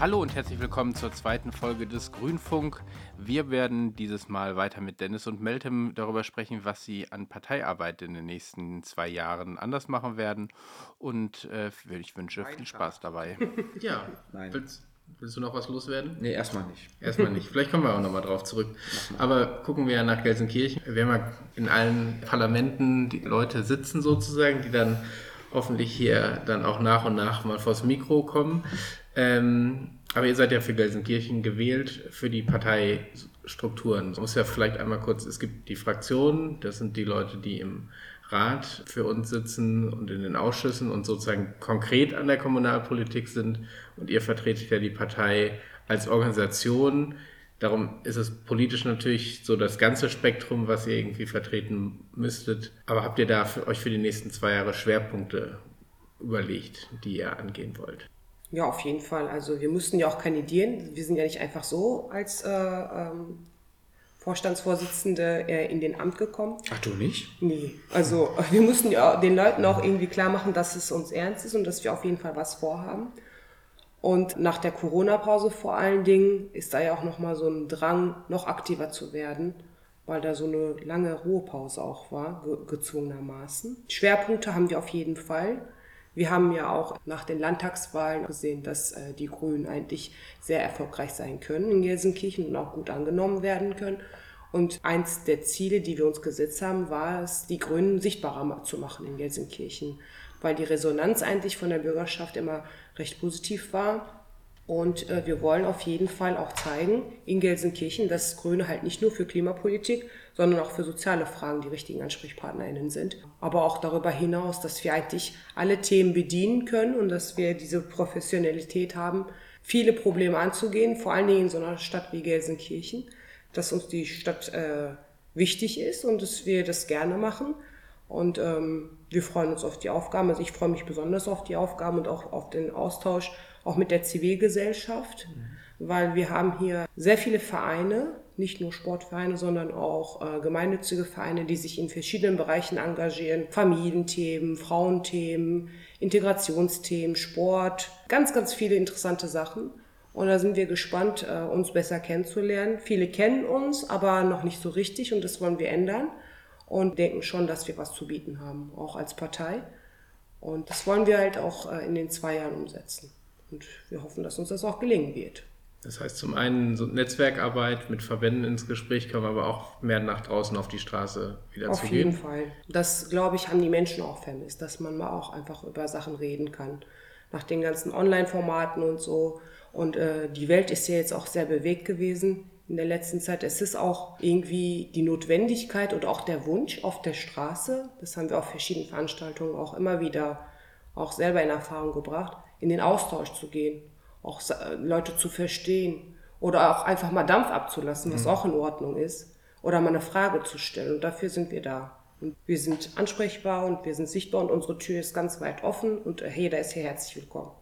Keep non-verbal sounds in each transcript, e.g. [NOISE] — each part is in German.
Hallo und herzlich willkommen zur zweiten Folge des Grünfunk. Wir werden dieses Mal weiter mit Dennis und Meltem darüber sprechen, was sie an Parteiarbeit in den nächsten zwei Jahren anders machen werden. Und äh, ich wünsche viel Spaß dabei. [LAUGHS] Ja, Nein. Willst, willst, du noch was loswerden? Nee, erstmal nicht. Erstmal nicht. Vielleicht kommen wir auch nochmal drauf zurück. Aber gucken wir ja nach Gelsenkirchen. Wir haben ja in allen Parlamenten die Leute sitzen sozusagen, die dann hoffentlich hier dann auch nach und nach mal vors Mikro kommen. Ähm, aber ihr seid ja für Gelsenkirchen gewählt, für die Parteistrukturen. Ich muss ja vielleicht einmal kurz, es gibt die Fraktionen, das sind die Leute, die im Rat für uns sitzen und in den Ausschüssen und sozusagen konkret an der Kommunalpolitik sind. Und ihr vertretet ja die Partei als Organisation. Darum ist es politisch natürlich so das ganze Spektrum, was ihr irgendwie vertreten müsstet. Aber habt ihr da für euch für die nächsten zwei Jahre Schwerpunkte überlegt, die ihr angehen wollt? Ja, auf jeden Fall. Also wir mussten ja auch kandidieren. Wir sind ja nicht einfach so als äh, ähm, Vorstandsvorsitzende äh, in den Amt gekommen. Ach du nicht? Nee. Also [LAUGHS] wir mussten ja den Leuten auch irgendwie klar machen, dass es uns ernst ist und dass wir auf jeden Fall was vorhaben. Und nach der Corona-Pause vor allen Dingen ist da ja auch nochmal so ein Drang, noch aktiver zu werden, weil da so eine lange Ruhepause auch war, ge gezwungenermaßen. Schwerpunkte haben wir auf jeden Fall. Wir haben ja auch nach den Landtagswahlen gesehen, dass äh, die Grünen eigentlich sehr erfolgreich sein können in Gelsenkirchen und auch gut angenommen werden können. Und eins der Ziele, die wir uns gesetzt haben, war es, die Grünen sichtbarer zu machen in Gelsenkirchen, weil die Resonanz eigentlich von der Bürgerschaft immer recht positiv war und äh, wir wollen auf jeden Fall auch zeigen in Gelsenkirchen, dass Grüne halt nicht nur für Klimapolitik, sondern auch für soziale Fragen die richtigen AnsprechpartnerInnen sind. Aber auch darüber hinaus, dass wir eigentlich alle Themen bedienen können und dass wir diese Professionalität haben, viele Probleme anzugehen, vor allen Dingen in so einer Stadt wie Gelsenkirchen, dass uns die Stadt äh, wichtig ist und dass wir das gerne machen. Und ähm, wir freuen uns auf die Aufgaben. Also ich freue mich besonders auf die Aufgaben und auch auf den Austausch auch mit der Zivilgesellschaft, weil wir haben hier sehr viele Vereine, nicht nur Sportvereine, sondern auch äh, gemeinnützige Vereine, die sich in verschiedenen Bereichen engagieren. Familienthemen, Frauenthemen, Integrationsthemen, Sport, ganz, ganz viele interessante Sachen. Und da sind wir gespannt, äh, uns besser kennenzulernen. Viele kennen uns, aber noch nicht so richtig und das wollen wir ändern und denken schon, dass wir was zu bieten haben, auch als Partei. Und das wollen wir halt auch äh, in den zwei Jahren umsetzen. Und wir hoffen, dass uns das auch gelingen wird. Das heißt, zum einen so Netzwerkarbeit mit Verbänden ins Gespräch kommen, aber auch mehr nach draußen auf die Straße wieder auf zu gehen. Auf jeden Fall. Das, glaube ich, haben die Menschen auch vermisst, dass man mal auch einfach über Sachen reden kann. Nach den ganzen Online-Formaten und so. Und äh, die Welt ist ja jetzt auch sehr bewegt gewesen in der letzten Zeit. Es ist auch irgendwie die Notwendigkeit und auch der Wunsch auf der Straße, das haben wir auf verschiedenen Veranstaltungen auch immer wieder auch selber in Erfahrung gebracht, in den Austausch zu gehen, auch Leute zu verstehen oder auch einfach mal Dampf abzulassen, was mhm. auch in Ordnung ist, oder mal eine Frage zu stellen. Und dafür sind wir da. Und wir sind ansprechbar und wir sind sichtbar und unsere Tür ist ganz weit offen und jeder ist hier herzlich willkommen.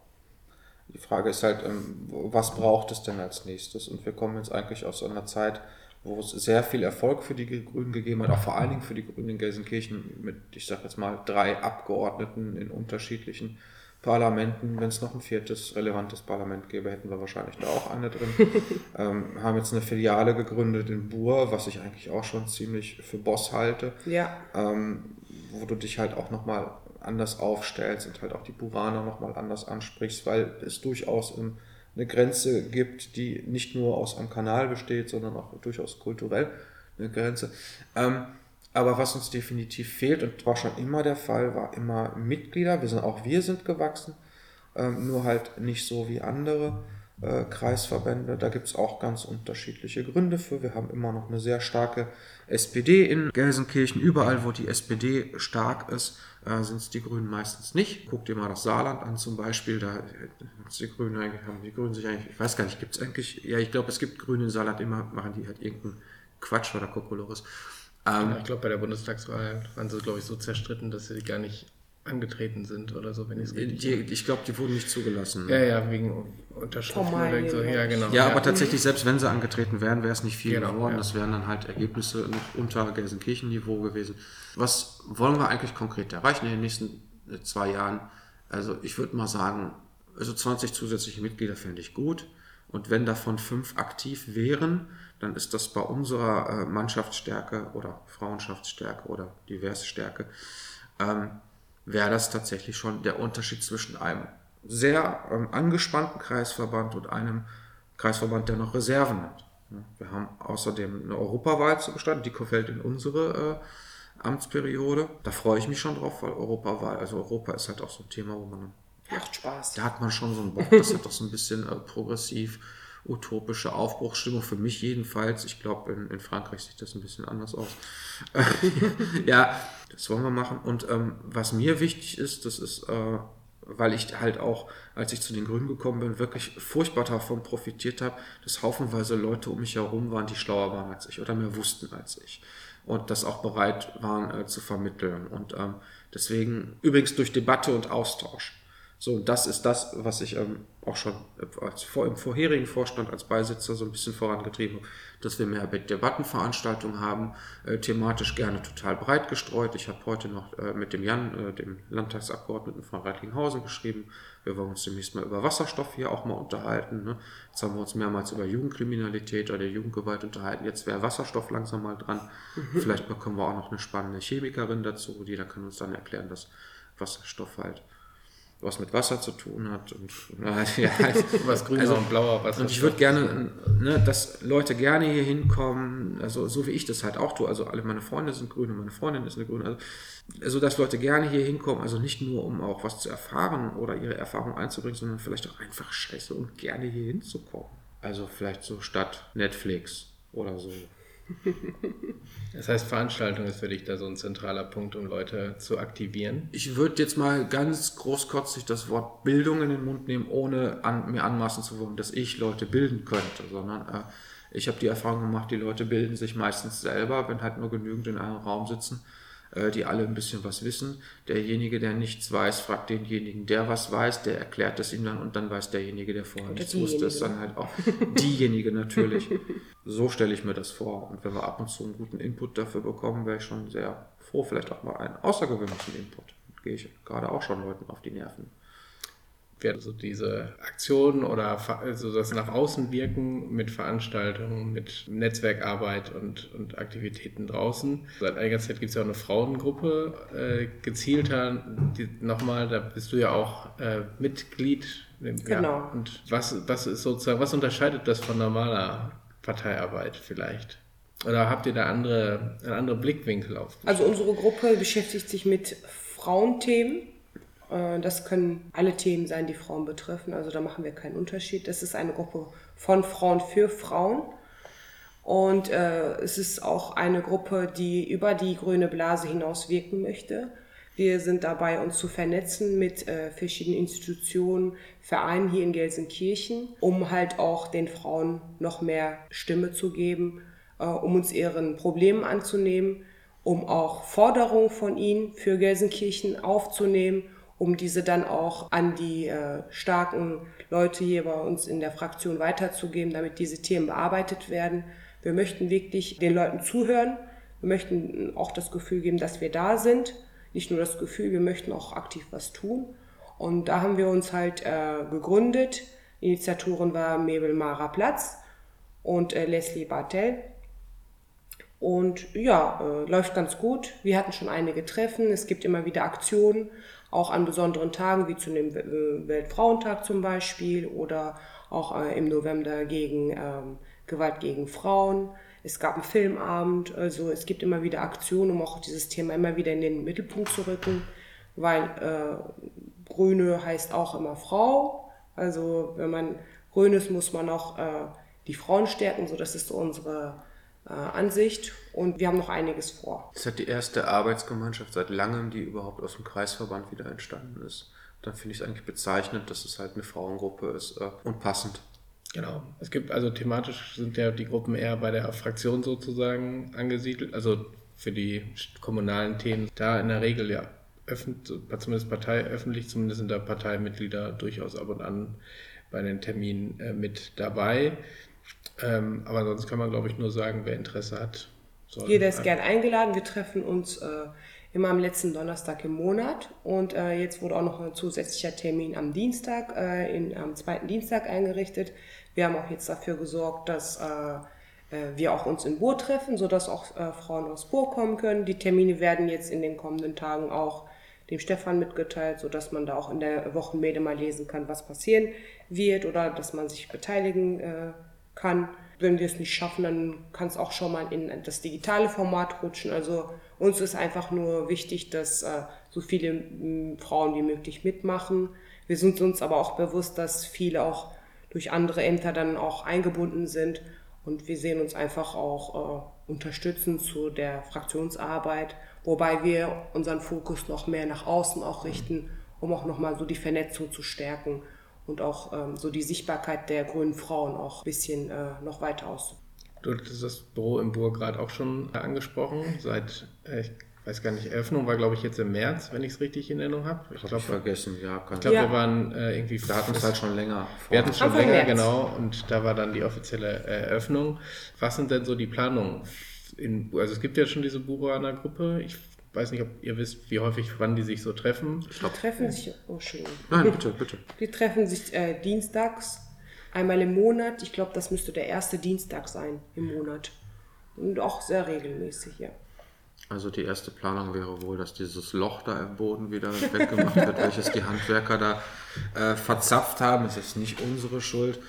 Die Frage ist halt, ähm, was braucht es denn als nächstes? Und wir kommen jetzt eigentlich aus einer Zeit, wo es sehr viel Erfolg für die Grünen gegeben hat, auch vor allen Dingen für die Grünen in Gelsenkirchen mit, ich sage jetzt mal, drei Abgeordneten in unterschiedlichen Parlamenten. Wenn es noch ein viertes relevantes Parlament gäbe, hätten wir wahrscheinlich da auch eine drin. [LAUGHS] ähm, haben jetzt eine Filiale gegründet in Bur, was ich eigentlich auch schon ziemlich für Boss halte. Ja. Ähm, wo du dich halt auch nochmal anders aufstellst und halt auch die Buraner nochmal anders ansprichst, weil es durchaus eine Grenze gibt, die nicht nur aus einem Kanal besteht, sondern auch durchaus kulturell eine Grenze. Ähm, aber was uns definitiv fehlt und war schon immer der Fall, war immer Mitglieder. Wir sind auch wir sind gewachsen, ähm, nur halt nicht so wie andere äh, Kreisverbände. Da gibt es auch ganz unterschiedliche Gründe für. Wir haben immer noch eine sehr starke SPD in Gelsenkirchen. Überall, wo die SPD stark ist, äh, sind es die Grünen meistens nicht. Guck dir mal das Saarland an zum Beispiel. Da die Grünen eigentlich, haben die Grünen sich eigentlich, ich weiß gar nicht, gibt es eigentlich, ja, ich glaube, es gibt Grüne in Saarland immer, machen die halt irgendeinen Quatsch oder Kokolores. Ähm, ja, ich glaube, bei der Bundestagswahl waren sie, glaube ich, so zerstritten, dass sie gar nicht angetreten sind oder so, wenn ich es richtig die, Ich glaube, die wurden nicht zugelassen. Ja, ja, wegen Unterschriften oder so. Ja, genau. Ja, aber tatsächlich, selbst wenn sie angetreten wären, wäre es nicht viel genau, geworden. Ja. Das wären dann halt Ergebnisse noch unter Gelsenkirchen-Niveau gewesen. Was wollen wir eigentlich konkret erreichen in den nächsten zwei Jahren? Also ich würde mal sagen, Also 20 zusätzliche Mitglieder fände ich gut. Und wenn davon fünf aktiv wären, dann ist das bei unserer äh, Mannschaftsstärke oder Frauenschaftsstärke oder Diversstärke, ähm, wäre das tatsächlich schon der Unterschied zwischen einem sehr ähm, angespannten Kreisverband und einem Kreisverband, der noch Reserven hat. Wir haben außerdem eine Europawahl zu gestalten, die fällt in unsere äh, Amtsperiode. Da freue ich mich schon drauf, weil Europawahl, also Europa ist halt auch so ein Thema, wo man Macht Spaß. Da hat man schon so einen Bock. Das hat doch so ein bisschen äh, progressiv, utopische Aufbruchsstimmung. Für mich jedenfalls. Ich glaube, in, in, Frankreich sieht das ein bisschen anders aus. [LAUGHS] ja, das wollen wir machen. Und ähm, was mir wichtig ist, das ist, äh, weil ich halt auch, als ich zu den Grünen gekommen bin, wirklich furchtbar davon profitiert habe, dass haufenweise Leute um mich herum waren, die schlauer waren als ich oder mehr wussten als ich. Und das auch bereit waren äh, zu vermitteln. Und ähm, deswegen, übrigens durch Debatte und Austausch. So, das ist das, was ich ähm, auch schon als, vor, im vorherigen Vorstand als Beisitzer so ein bisschen vorangetrieben habe, dass wir mehr Debattenveranstaltungen haben, äh, thematisch gerne total breit gestreut. Ich habe heute noch äh, mit dem Jan, äh, dem Landtagsabgeordneten von Reitlinghausen, geschrieben. Wir wollen uns demnächst mal über Wasserstoff hier auch mal unterhalten. Ne? Jetzt haben wir uns mehrmals über Jugendkriminalität oder Jugendgewalt unterhalten. Jetzt wäre Wasserstoff langsam mal dran. Mhm. Vielleicht bekommen wir auch noch eine spannende Chemikerin dazu, die da kann uns dann erklären, dass Wasserstoff halt was mit Wasser zu tun hat und [LAUGHS] [LAUGHS] ja, was grüner also, und blauer Wasser. Und ich würde gerne, ne, dass Leute gerne hier hinkommen, also so wie ich das halt auch tue, also alle meine Freunde sind grün und meine Freundin ist eine grüne, also, also dass Leute gerne hier hinkommen, also nicht nur um auch was zu erfahren oder ihre Erfahrung einzubringen, sondern vielleicht auch einfach scheiße und gerne hier hinzukommen. Also vielleicht so statt Netflix oder so. Das heißt, Veranstaltung ist für dich da so ein zentraler Punkt, um Leute zu aktivieren? Ich würde jetzt mal ganz großkotzig das Wort Bildung in den Mund nehmen, ohne an, mir anmaßen zu wollen, dass ich Leute bilden könnte, sondern äh, ich habe die Erfahrung gemacht, die Leute bilden sich meistens selber, wenn halt nur genügend in einem Raum sitzen die alle ein bisschen was wissen. Derjenige, der nichts weiß, fragt denjenigen, der was weiß, der erklärt es ihm dann und dann weiß derjenige, der vorher Oder nichts wusste, ist dann halt auch diejenige natürlich. [LAUGHS] So stelle ich mir das vor. Und wenn wir ab und zu einen guten Input dafür bekommen, wäre ich schon sehr froh. Vielleicht auch mal einen außergewöhnlichen Input. Gehe ich gerade auch schon Leuten auf die Nerven wird so diese Aktionen oder also das nach außen wirken mit Veranstaltungen, mit Netzwerkarbeit und, und Aktivitäten draußen. Seit einiger Zeit gibt es ja auch eine Frauengruppe, äh, gezielter, nochmal, da bist du ja auch äh, Mitglied. Genau. Und was, was ist sozusagen, was unterscheidet das von normaler Parteiarbeit vielleicht? Oder habt ihr da andere, einen anderen Blickwinkel auf? Also unsere Gruppe beschäftigt sich mit Frauenthemen das können alle Themen sein, die Frauen betreffen. Also da machen wir keinen Unterschied. Das ist eine Gruppe von Frauen für Frauen. Und äh, es ist auch eine Gruppe, die über die grüne Blase hinaus wirken möchte. Wir sind dabei, uns zu vernetzen mit äh, verschiedenen Institutionen, Vereinen hier in Gelsenkirchen, um halt auch den Frauen noch mehr Stimme zu geben, äh, um uns ihren Problemen anzunehmen, um auch Forderungen von ihnen für Gelsenkirchen aufzunehmen um diese dann auch an die äh, starken Leute hier bei uns in der Fraktion weiterzugeben, damit diese Themen bearbeitet werden. Wir möchten wirklich den Leuten zuhören. Wir möchten auch das Gefühl geben, dass wir da sind. Nicht nur das Gefühl, wir möchten auch aktiv was tun. Und da haben wir uns halt äh, gegründet. Initiatorin war Mabel Mara Platz und äh, Leslie Bartel. Und ja, äh, läuft ganz gut. Wir hatten schon einige Treffen. Es gibt immer wieder Aktionen auch an besonderen Tagen wie zu dem Weltfrauentag zum Beispiel oder auch äh, im November gegen ähm, Gewalt gegen Frauen. Es gab einen Filmabend, also es gibt immer wieder Aktionen, um auch dieses Thema immer wieder in den Mittelpunkt zu rücken, weil äh, Grüne heißt auch immer Frau. Also wenn man grün ist, muss man auch äh, die Frauen stärken, so das ist so unsere äh, Ansicht und wir haben noch einiges vor. Das ist die erste Arbeitsgemeinschaft seit langem, die überhaupt aus dem Kreisverband wieder entstanden ist. Dann finde ich es eigentlich bezeichnend, dass es halt eine Frauengruppe ist äh, und passend. Genau. Es gibt also thematisch sind ja die Gruppen eher bei der Fraktion sozusagen angesiedelt, also für die kommunalen Themen. Da in der Regel ja öffentlich, zumindest Partei, öffentlich, zumindest sind da Parteimitglieder durchaus ab und an bei den Terminen äh, mit dabei. Ähm, aber sonst kann man, glaube ich, nur sagen, wer Interesse hat. Jeder ist gern eingeladen. Wir treffen uns äh, immer am letzten Donnerstag im Monat. Und äh, jetzt wurde auch noch ein zusätzlicher Termin am Dienstag, äh, in, am zweiten Dienstag eingerichtet. Wir haben auch jetzt dafür gesorgt, dass äh, äh, wir auch uns in Bur treffen, sodass auch äh, Frauen aus Bur kommen können. Die Termine werden jetzt in den kommenden Tagen auch dem Stefan mitgeteilt, sodass man da auch in der Wochenmede mal lesen kann, was passieren wird oder dass man sich beteiligen äh, kann. Wenn wir es nicht schaffen, dann kann es auch schon mal in das digitale Format rutschen. Also uns ist einfach nur wichtig, dass äh, so viele m, Frauen wie möglich mitmachen. Wir sind uns aber auch bewusst, dass viele auch durch andere Ämter dann auch eingebunden sind und wir sehen uns einfach auch äh, unterstützend zu der Fraktionsarbeit, wobei wir unseren Fokus noch mehr nach außen auch richten, um auch nochmal so die Vernetzung zu stärken und auch ähm, so die Sichtbarkeit der grünen Frauen auch ein bisschen äh, noch weiter auszubauen. Du hattest das Büro im Burg gerade auch schon angesprochen. Seit, äh, ich weiß gar nicht, Eröffnung war, glaube ich, jetzt im März, wenn ich es richtig in Erinnerung habe. Ich glaube, vergessen, ja. Ich glaube, Ja. wir waren äh, irgendwie. wir hatten es halt schon länger vor. Wir hatten es schon Anfang länger, März. genau. Und da war dann die offizielle Eröffnung. Was sind denn so die Planungen? In, also es gibt ja schon diese Buruaner Gruppe. Ich weiß nicht, ob ihr wisst, wie häufig, wann die sich so treffen. Die treffen sich, oh schön. Nein, bitte, bitte. Die treffen sich äh, dienstags, einmal im Monat. Ich glaube, das müsste der erste Dienstag sein im Monat. Und auch sehr regelmäßig, ja. Also die erste Planung wäre wohl, dass dieses Loch da im Boden wieder weggemacht wird, [LAUGHS] welches die Handwerker da äh, verzapft haben. Es ist nicht unsere Schuld.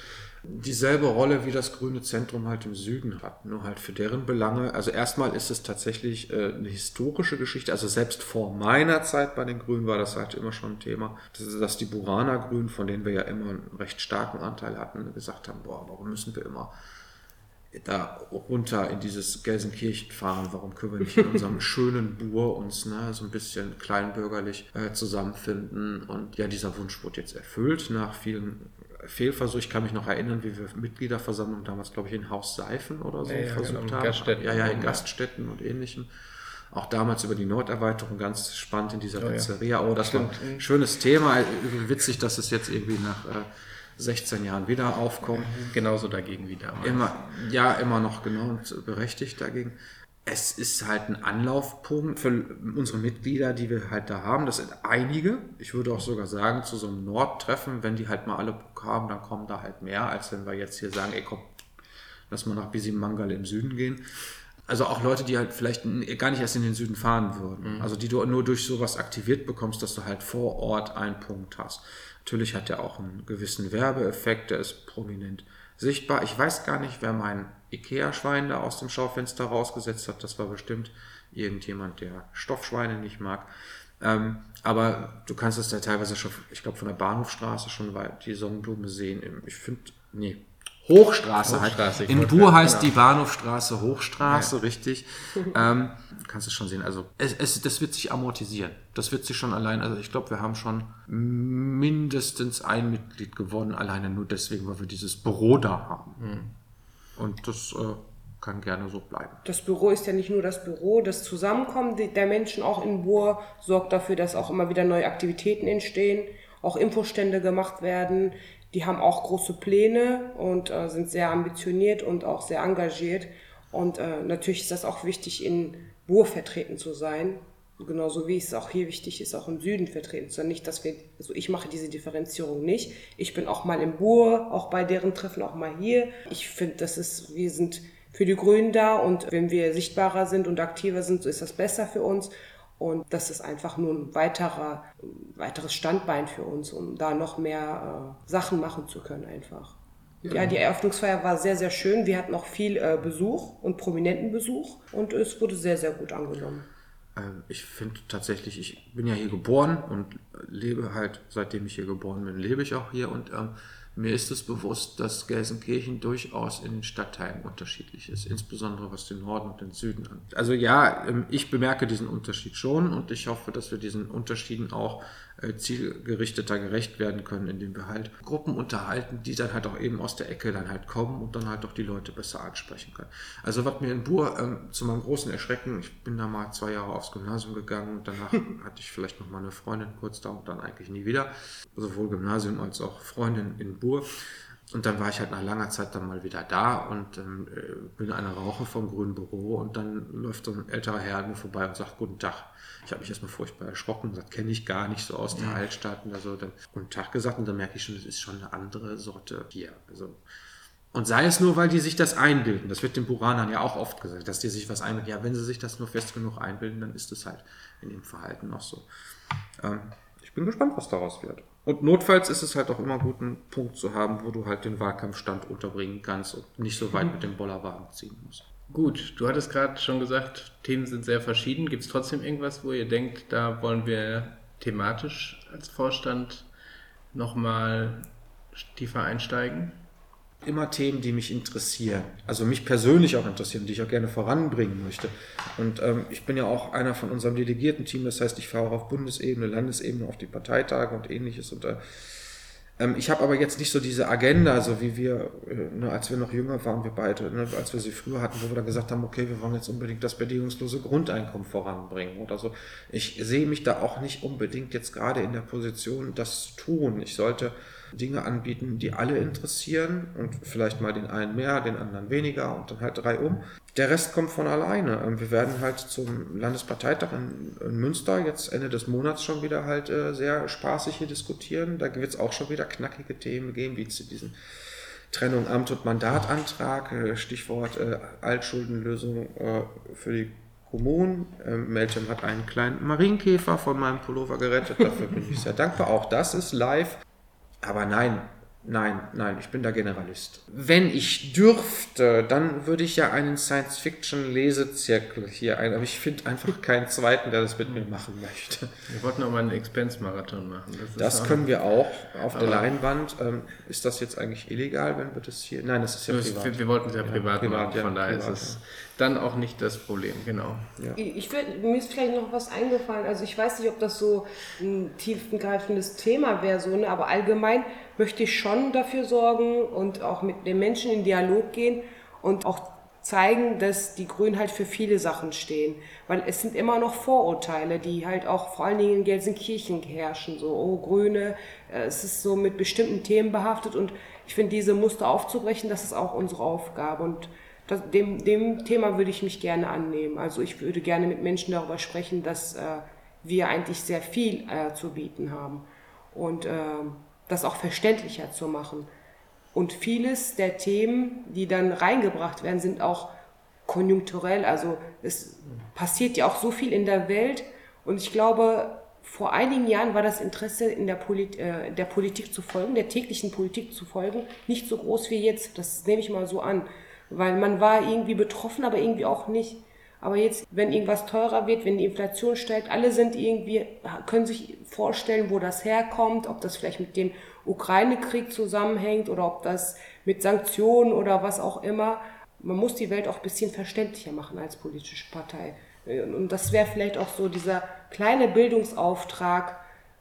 Dieselbe Rolle wie das Grüne Zentrum halt im Süden hat, nur halt für deren Belange. Also erstmal ist es tatsächlich äh, eine historische Geschichte. Also selbst vor meiner Zeit bei den Grünen war das halt immer schon ein Thema, dass, dass die Buraner Grünen, von denen wir ja immer einen recht starken Anteil hatten, gesagt haben, boah, warum müssen wir immer da runter in dieses Gelsenkirchen fahren. Warum können wir nicht in unserem [LAUGHS] schönen Bur uns ne, so ein bisschen kleinbürgerlich äh, zusammenfinden? Und ja, dieser Wunsch wurde jetzt erfüllt nach vielen Fehlversuchen. Ich kann mich noch erinnern, wie wir Mitgliederversammlung damals, glaube ich, in Haus Seifen oder so Ja, ja, versucht genau, in haben. Gaststätten. Ja, ja, in. Gaststätten und ähnlichem. Auch damals über die Norderweiterung ganz spannend in dieser ja. Pizzeria. Oh, das war ein schönes Thema. Witzig, dass es jetzt irgendwie nach äh, 16 Jahren wieder aufkommt. Genauso dagegen wie damals. Immer, ja, immer noch genau und berechtigt dagegen. Es ist halt ein Anlaufpunkt für unsere Mitglieder, die wir halt da haben. Das sind einige. Ich würde auch sogar sagen, zu so einem Nordtreffen, wenn die halt mal alle Bock haben, dann kommen da halt mehr, als wenn wir jetzt hier sagen, ey komm, lass mal nach Bisimangal im Süden gehen. Also auch Leute, die halt vielleicht gar nicht erst in den Süden fahren würden. Also die du nur durch sowas aktiviert bekommst, dass du halt vor Ort einen Punkt hast. Natürlich hat der auch einen gewissen Werbeeffekt, der ist prominent sichtbar. Ich weiß gar nicht, wer mein Ikea-Schwein da aus dem Schaufenster rausgesetzt hat. Das war bestimmt irgendjemand, der Stoffschweine nicht mag. Ähm, aber du kannst es ja teilweise schon, ich glaube, von der Bahnhofstraße schon weit die Sonnenblume sehen. Im- Ich finde, nee, Hochstraße, Hochstraße, halt. In Bur heißt die Bahnhofstraße Hochstraße, richtig. [LAUGHS] ähm, kannst du schon sehen. Also es, es, das wird sich amortisieren. Das wird sich schon allein, also ich glaube, wir haben schon mindestens ein Mitglied gewonnen, alleine nur deswegen, weil wir dieses Büro da haben. Und das äh, kann gerne so bleiben. Das Büro ist ja nicht nur das Büro, das Zusammenkommen der Menschen auch in Bur sorgt dafür, dass auch immer wieder neue Aktivitäten entstehen, auch Infostände gemacht werden. Die haben auch große Pläne und äh, sind sehr ambitioniert und auch sehr engagiert. Und äh, natürlich ist das auch wichtig, in Bur vertreten zu sein. Genauso wie es auch hier wichtig ist, auch im Süden vertreten zu sein. Nicht, dass wir, also ich mache diese Differenzierung nicht. Ich bin auch mal im Bur, auch bei deren Treffen, auch mal hier. Ich finde, das ist, wir sind für die Grünen da und wenn wir sichtbarer sind und aktiver sind, so ist das besser für uns. Und das ist einfach nur ein weiterer, weiteres Standbein für uns, um da noch mehr äh, Sachen machen zu können einfach. Ja. die Eröffnungsfeier war sehr, sehr schön. Wir hatten auch viel äh, Besuch und prominenten Besuch und es wurde sehr, sehr gut angenommen. Ähm, Ich finde tatsächlich, ich bin ja hier geboren und lebe halt, seitdem ich hier geboren bin, lebe ich auch hier und ähm, mir ist es bewusst, dass Gelsenkirchen durchaus in den Stadtteilen unterschiedlich ist, insbesondere was den Norden und den Süden angeht. Also ja, ähm, ich bemerke diesen Unterschied schon und ich hoffe, dass wir diesen Unterschieden auch zielgerichteter gerecht werden können, indem wir halt Gruppen unterhalten, die dann halt auch eben aus der Ecke dann halt kommen und dann halt auch die Leute besser ansprechen können. Also was mir in Bur ähm, zu meinem großen Erschrecken, ich bin da mal zwei Jahre aufs Gymnasium gegangen und danach [LAUGHS] hatte ich vielleicht noch mal eine Freundin kurz da und dann eigentlich nie wieder, sowohl Gymnasium als auch Freundin in Bur. Und dann war ich halt nach langer Zeit dann mal wieder da und ähm, bin einer Raucher vom Grünen Büro und dann läuft so ein älterer Herr mir vorbei und sagt, guten Tag. Ich habe mich erstmal furchtbar erschrocken und gesagt, kenne ich gar nicht so aus der Altstadt und so. Dann guten Tag gesagt und dann merke ich schon, das ist schon eine andere Sorte Bier. Also, und sei es nur, weil die sich das einbilden. Das wird den Buranern ja auch oft gesagt, dass die sich was einbilden. Ja, wenn sie sich das nur fest genug einbilden, dann ist es halt in dem Verhalten noch so. Ähm, ich bin gespannt, was daraus wird. Und notfalls ist es halt auch immer gut, einen Punkt zu haben, wo du halt den Wahlkampfstand unterbringen kannst und nicht so weit mit dem Bollerwagen ziehen musst. Gut, du hattest gerade schon gesagt, Themen sind sehr verschieden. Gibt es trotzdem irgendwas, wo ihr denkt, da wollen wir thematisch als Vorstand nochmal tiefer einsteigen? Immer Themen, die mich interessieren, also mich persönlich auch interessieren, die ich auch gerne voranbringen möchte. Und ähm, ich bin ja auch einer von unserem Delegierten-Team, das heißt, ich fahre auch auf Bundesebene, Landesebene, auf die Parteitage und ähnliches. Und äh, ähm, ich habe aber jetzt nicht so diese Agenda, so wie wir, äh, ne, als wir noch jünger waren, wir beide, ne, als wir sie früher hatten, wo wir dann gesagt haben, okay, wir wollen jetzt unbedingt das bedingungslose Grundeinkommen voranbringen oder so. Ich sehe mich da auch nicht unbedingt jetzt gerade in der Position, das zu tun. Ich sollte Dinge anbieten, die alle interessieren und vielleicht mal den einen mehr, den anderen weniger und dann halt drei um. Der Rest kommt von alleine. Ähm, wir werden halt zum Landesparteitag in, Münster jetzt Ende des Monats schon wieder halt äh, sehr spaßig hier diskutieren. Da wird es auch schon wieder knackige Themen geben, wie zu diesen Trennung Amt und Mandatantrag, äh, Stichwort äh, Altschuldenlösung für die Kommunen. Ähm, Meltem hat einen kleinen Marienkäfer von meinem Pullover gerettet. Dafür bin ich sehr dankbar. Auch das ist live. Aber nein, nein, nein, ich bin da Generalist. Wenn ich dürfte, dann würde ich ja einen Science-Fiction-Lesezirkel hier ein, aber ich finde einfach keinen zweiten, der das mit mir machen möchte. Wir wollten auch mal einen Expense-Marathon machen. Das, das können wir auch auf der Leinwand. Ähm, ist das jetzt eigentlich illegal, wenn wir das hier... Nein, das ist ja privat. Wir, wir wollten es ja privat, ja, privat machen, von ja, daher privat, ist es dann auch nicht das Problem, genau. Ja. Ich würd, mir ist vielleicht noch was eingefallen, also ich weiß nicht, ob das so ein tiefgreifendes Thema wäre, so, ne? aber allgemein möchte ich schon dafür sorgen und auch mit den Menschen in Dialog gehen und auch zeigen, dass die Grünen halt für viele Sachen stehen. Weil es sind immer noch Vorurteile, die halt auch vor allen Dingen in Gelsenkirchen herrschen. So, oh, Grüne, äh, es ist so mit bestimmten Themen behaftet und ich finde, diese Muster aufzubrechen, das ist auch unsere Aufgabe. Und das, dem, dem Thema würde ich mich gerne annehmen. Also ich würde gerne mit Menschen darüber sprechen, dass äh, wir eigentlich sehr viel äh, zu bieten haben und äh, das auch verständlicher zu machen. Und vieles der Themen, die dann reingebracht werden, sind auch konjunkturell. Also es passiert ja auch so viel in der Welt und ich glaube, vor einigen Jahren war das Interesse in der, Polit äh, der Politik zu folgen, der täglichen Politik zu folgen, nicht so groß wie jetzt. Das nehme ich mal so an weil man war irgendwie betroffen, aber irgendwie auch nicht. Aber jetzt, wenn irgendwas teurer wird, wenn die Inflation steigt, alle sind irgendwie, können sich vorstellen, wo das herkommt, ob das vielleicht mit dem Ukraine-Krieg zusammenhängt oder ob das mit Sanktionen oder was auch immer. Man muss die Welt auch ein bisschen verständlicher machen als politische Partei. Und das wäre vielleicht auch so dieser kleine Bildungsauftrag,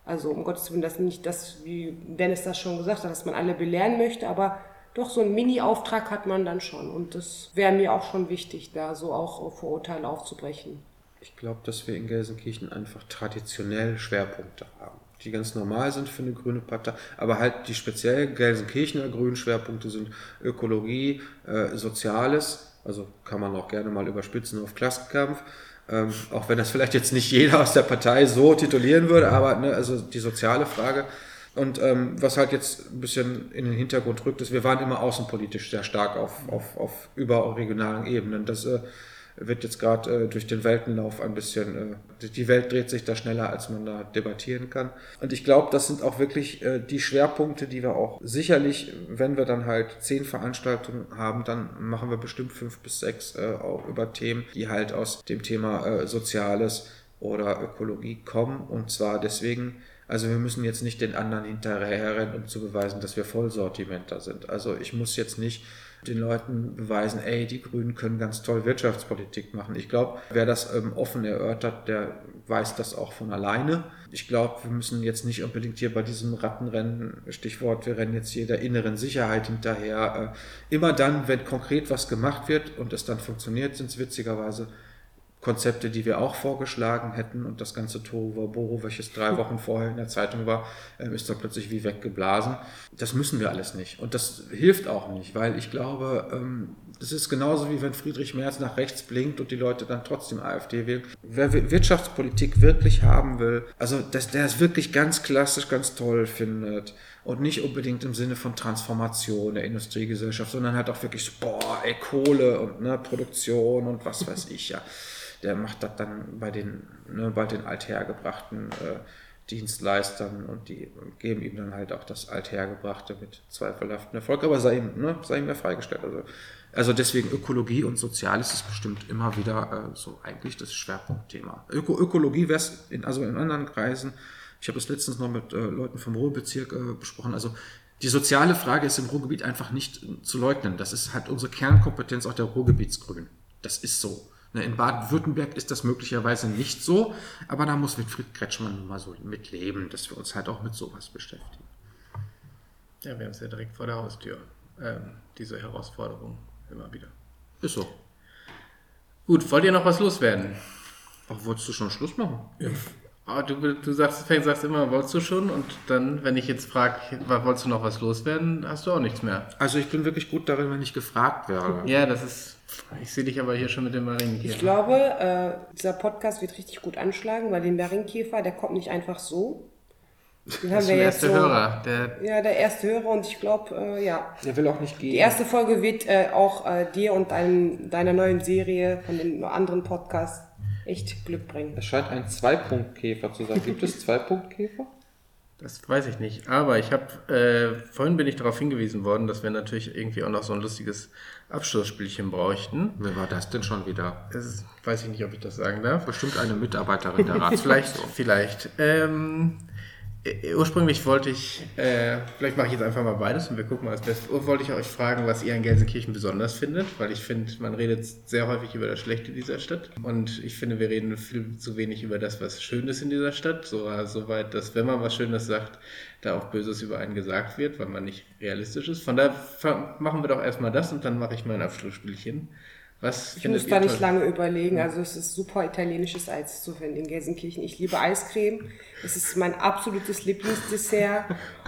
also um Gottes Willen, das nicht das, wie Dennis das schon gesagt hat, dass man alle belehren möchte, aber doch so einen Mini-Auftrag hat man dann schon. Und das wäre mir auch schon wichtig, da so auch Vorurteile aufzubrechen. Ich glaube, dass wir in Gelsenkirchen einfach traditionell Schwerpunkte haben, die ganz normal sind für eine grüne Partei, aber halt die speziell Gelsenkirchener grünen Schwerpunkte sind Ökologie, äh, Soziales, also kann man auch gerne mal überspitzen auf Klassenkampf, ähm, auch wenn das vielleicht jetzt nicht jeder aus der Partei so titulieren würde, aber ne, also die soziale Frage und ähm, was halt jetzt ein bisschen in den Hintergrund rückt, ist, wir waren immer außenpolitisch sehr stark auf, auf, auf überregionalen Ebenen. Das äh, wird jetzt gerade äh, durch den Weltenlauf ein bisschen, äh, die Welt dreht sich da schneller, als man da debattieren kann. Und ich glaube, das sind auch wirklich äh, die Schwerpunkte, die wir auch sicherlich, wenn wir dann halt zehn Veranstaltungen haben, dann machen wir bestimmt fünf bis sechs äh, auch über Themen, die halt aus dem Thema äh, Soziales oder Ökologie kommen. Und zwar deswegen, also wir müssen jetzt nicht den anderen hinterherrennen, um zu beweisen, dass wir Vollsortimenter sind. Also ich muss jetzt nicht den Leuten beweisen, ey, die Grünen können ganz toll Wirtschaftspolitik machen. Ich glaube, wer das ähm, offen erörtert, der weiß das auch von alleine. Ich glaube, wir müssen jetzt nicht unbedingt hier bei diesem Rattenrennen, Stichwort, wir rennen jetzt hier der inneren Sicherheit hinterher. Äh, immer dann, wenn konkret was gemacht wird und es dann funktioniert, sind es witzigerweise Konzepte, die wir auch vorgeschlagen hätten und das ganze Tohuwabohu, welches drei Wochen vorher in der Zeitung war, ähm, ist dann plötzlich wie weggeblasen. Das müssen wir alles nicht und das hilft auch nicht, weil ich glaube, ähm, das ist genauso wie wenn Friedrich Merz nach rechts blinkt und die Leute dann trotzdem AfD wählen. Wer Wirtschaftspolitik wirklich haben will, also dass der es wirklich ganz klassisch, ganz toll findet und nicht unbedingt im Sinne von Transformation der Industriegesellschaft, sondern halt auch wirklich so, boah, ey, Kohle und ne, Produktion und was weiß ich ja der macht das dann bei den, ne, bei den althergebrachten äh, Dienstleistern und die geben ihm dann halt auch das Althergebrachte mit zweifelhaftem Erfolg, aber sei ihm, ne, sei ihm ja freigestellt. Also, also deswegen Ökologie und Soziales ist bestimmt immer wieder äh, so eigentlich das Schwerpunktthema. Öko Ökologie wäre es in, also in anderen Kreisen, ich habe es letztens noch mit äh, Leuten vom Ruhrbezirk äh, besprochen, also die soziale Frage ist im Ruhrgebiet einfach nicht zu leugnen. Das ist halt unsere Kernkompetenz auch der Ruhrgebietsgrünen. Das ist so. Ne, in Baden-Württemberg ist das möglicherweise nicht so, aber da muss Winfried Kretschmann mal so mitleben, dass wir uns halt auch mit sowas beschäftigen. Ja, wir haben es ja direkt vor der Haustür, ähm, diese Herausforderung immer wieder. Ist so. Gut, wollt ihr noch was loswerden? Ach, wolltest du schon Schluss machen? Ja. Oh, du, du sagst, sagst immer, wolltest du schon? Und dann, wenn ich jetzt frage, wolltest du noch was loswerden, hast du auch nichts mehr. Also ich bin wirklich gut darin, wenn ich gefragt werde. Ja, das ist ich sehe dich aber hier schon mit dem Marienkäfer. Ich glaube, äh, dieser Podcast wird richtig gut anschlagen, weil den Marienkäfer, der kommt nicht einfach so. Den haben wir der erste so, Hörer. Der ja, der erste Hörer und ich glaube, äh, ja. Der will auch nicht gehen. Die erste Folge wird äh, auch äh, dir und dein, deiner neuen Serie von den anderen Podcasts echt Glück bringen. Es scheint ein Zweipunktkäfer zu sein. Gibt es [LAUGHS] Zweipunktkäfer? Das weiß ich nicht. Aber ich habe, äh, vorhin bin ich darauf hingewiesen worden, dass wir natürlich irgendwie auch noch so ein lustiges Abschlussspielchen bräuchten. Wer war das denn schon wieder? Das weiß ich nicht, ob ich das sagen darf. Bestimmt eine Mitarbeiterin der Ratsfraktion. vielleicht, vielleicht. Ähm, äh, ursprünglich wollte ich, äh, vielleicht mache ich jetzt einfach mal beides und wir gucken mal das Beste. Wollte ich euch fragen, was ihr an Gelsenkirchen besonders findet, weil ich finde, man redet sehr häufig über das Schlechte dieser Stadt und ich finde, wir reden viel zu wenig über das, was schön ist in dieser Stadt. So, so weit, dass wenn man was Schönes sagt, da auch Böses über einen gesagt wird, weil man nicht realistisch ist. Von daher machen wir doch erstmal das und dann mache ich mein Abschlussspielchen. Was ich muss da nicht lange überlegen. Also es ist super italienisches Eis zu finden in Gelsenkirchen. Ich liebe Eiscreme. Es ist mein absolutes Lieblingsdessert.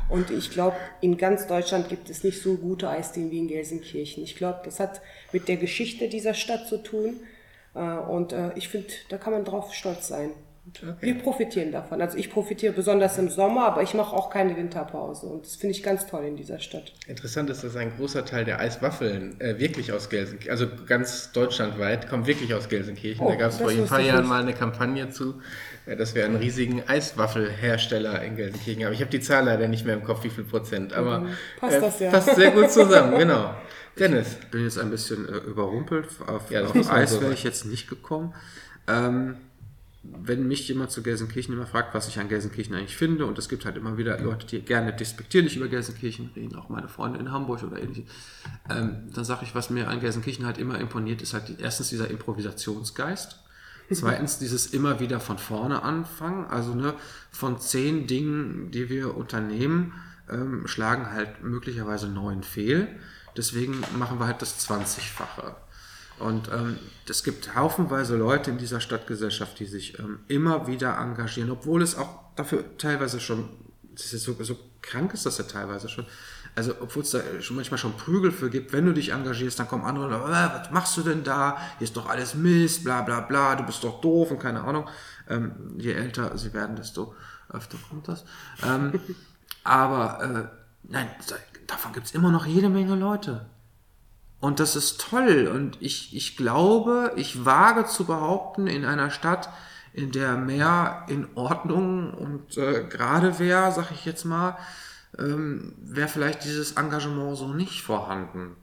Und ich glaube, in ganz Deutschland gibt es nicht so gute Eisdielen wie in Gelsenkirchen. Ich glaube, das hat mit der Geschichte dieser Stadt zu tun. Äh, und äh, ich finde, da kann man drauf stolz sein. Okay. Wir profitieren davon. Also ich profitiere besonders im Sommer, aber ich mache auch keine Winterpause. Und das finde ich ganz toll in dieser Stadt. Interessant ist, dass ein großer Teil der Eiswaffeln äh, wirklich aus Gelsenkirchen, also ganz deutschlandweit, kommt wirklich aus Gelsenkirchen. Oh, da gab es vor ein paar Jahren mal eine Kampagne zu, äh, dass wir einen riesigen Eiswaffelhersteller in Gelsenkirchen haben. Ich habe die Zahl leider nicht mehr im Kopf, wie viel Prozent, aber mhm. passt, äh, das ja. passt sehr gut zusammen, genau. [LAUGHS] Dennis. Ich bin jetzt ein bisschen äh, überrumpelt. Auf, ja, auf Eis wäre ich jetzt nicht gekommen. Ähm, wenn mich jemand zu Gelsenkirchen immer fragt, was ich an Gelsenkirchen eigentlich finde, und es gibt halt immer wieder Leute, die gerne despektierlich über Gelsenkirchen reden, auch meine Freunde in Hamburg oder ähnliches, ähm, dann sage ich, was mir an Gelsenkirchen halt immer imponiert, ist halt erstens dieser Improvisationsgeist, [LAUGHS] zweitens dieses immer wieder von vorne anfangen, also ne, von zehn Dingen, die wir unternehmen, ähm, schlagen halt möglicherweise neun fehl, deswegen machen wir halt das 20-fache. Und ähm, es gibt haufenweise Leute in dieser Stadtgesellschaft, die sich ähm, immer wieder engagieren, obwohl es auch dafür teilweise schon, so, so krank ist das ja teilweise schon, also obwohl es da schon manchmal schon Prügel für gibt, wenn du dich engagierst, dann kommen andere und sagen, äh, was machst du denn da? Hier ist doch alles Mist, bla bla bla, du bist doch doof und keine Ahnung. Ähm, je älter sie werden, desto öfter kommt das. Ähm, [LAUGHS] aber äh, nein, davon gibt es immer noch jede Menge Leute. Und das ist toll. Und ich, ich glaube, ich wage zu behaupten, in einer Stadt, in der mehr in Ordnung und äh, gerade wäre, sag ich jetzt mal, ähm, wäre vielleicht dieses Engagement so nicht vorhanden.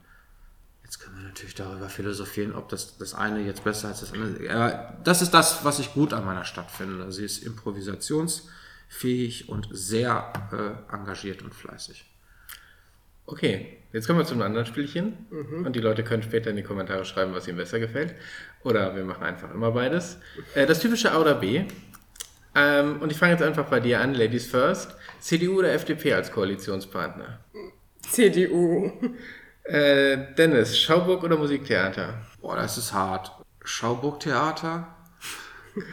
Jetzt können wir natürlich darüber philosophieren, ob das, das eine jetzt besser als das andere. Aber das ist das, was ich gut an meiner Stadt finde. Sie ist improvisationsfähig und sehr äh, engagiert und fleißig. Okay, jetzt kommen wir zu einem anderen Spielchen. Mhm. Und die Leute können später in die Kommentare schreiben, was ihnen besser gefällt. Oder wir machen einfach immer beides. Äh, das typische A oder B. Ähm, und ich fange jetzt einfach bei dir an, Ladies First. CDU oder FDP als Koalitionspartner? CDU. Äh, Dennis, Schauburg oder Musiktheater? Boah, das ist hart. Schauburg-Theater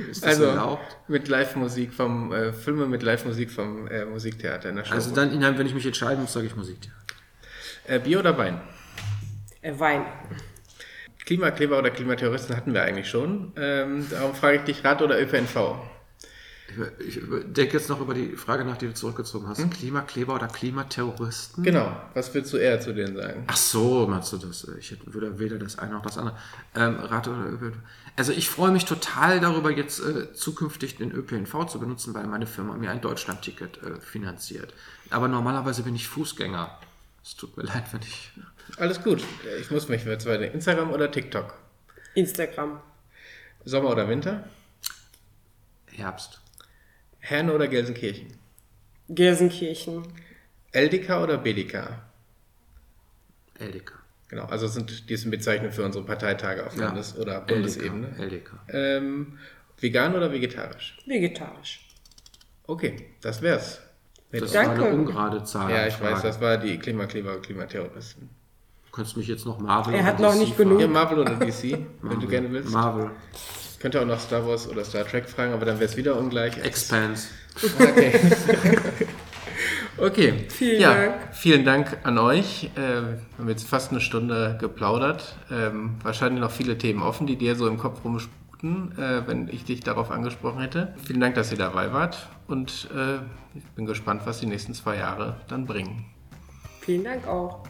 Ist das Also erlaubt? mit Live-Musik vom äh, Filme mit Live-Musik vom äh, Musiktheater in der Show. Also dann, wenn ich mich entscheiden muss, sage ich Musik. Äh, Bier oder Wein? Äh, Wein. Klimakleber oder Klimaterroristen hatten wir eigentlich schon. Ähm, darum frage ich dich, Rad oder ÖPNV? Ich, ich denke jetzt noch über die Frage nach, die du zurückgezogen hast. Klimakleber oder Klimaterroristen? Genau. Was würdest du eher zu denen sagen? Ach so, meinst du das? Ich hätte- würde weder das eine noch das andere. Ähm, Rad oder ÖPNV. Also ich freue mich total darüber, jetzt äh, zukünftig den ÖPNV zu benutzen, weil meine Firma mir ein Deutschlandticket äh, finanziert. Aber normalerweise bin ich Fußgänger. Es tut mir leid, wenn ich... Alles gut. Ich muss mich jetzt weiter. Instagram oder TikTok? Instagram. Sommer oder Winter? Herbst. Herne oder Gelsenkirchen? Gelsenkirchen. LDK oder BDK? LDK. Genau, also sind diese Bezeichnungen für unsere Parteitage auf Ja. Landes- oder Bundesebene. LDK. Ähm, vegan oder vegetarisch? Vegetarisch. Okay, das wär's. Das Danke. war eine ungerade Zahl. ja, ich weiß, das war die Klimakleber und Klimaterroristen. Du kannst mich jetzt noch Marvel Er hat noch DC nicht fragen. genug. Ja, Marvel oder DC, wenn du Marvel. gerne willst. Marvel. Könnte auch noch Star Wars oder Star Trek fragen, aber dann wäre es wieder ungleich. Expanse. Okay. [LAUGHS] okay. Vielen ja, Dank. Vielen Dank an euch. Äh, wir haben jetzt fast eine Stunde geplaudert. Ähm, wahrscheinlich noch viele Themen offen, die dir so im Kopf rumsputen, äh, wenn ich dich darauf angesprochen hätte. Vielen Dank, dass ihr dabei wart und äh, ich bin gespannt, was die nächsten zwei Jahre dann bringen. Vielen Dank auch.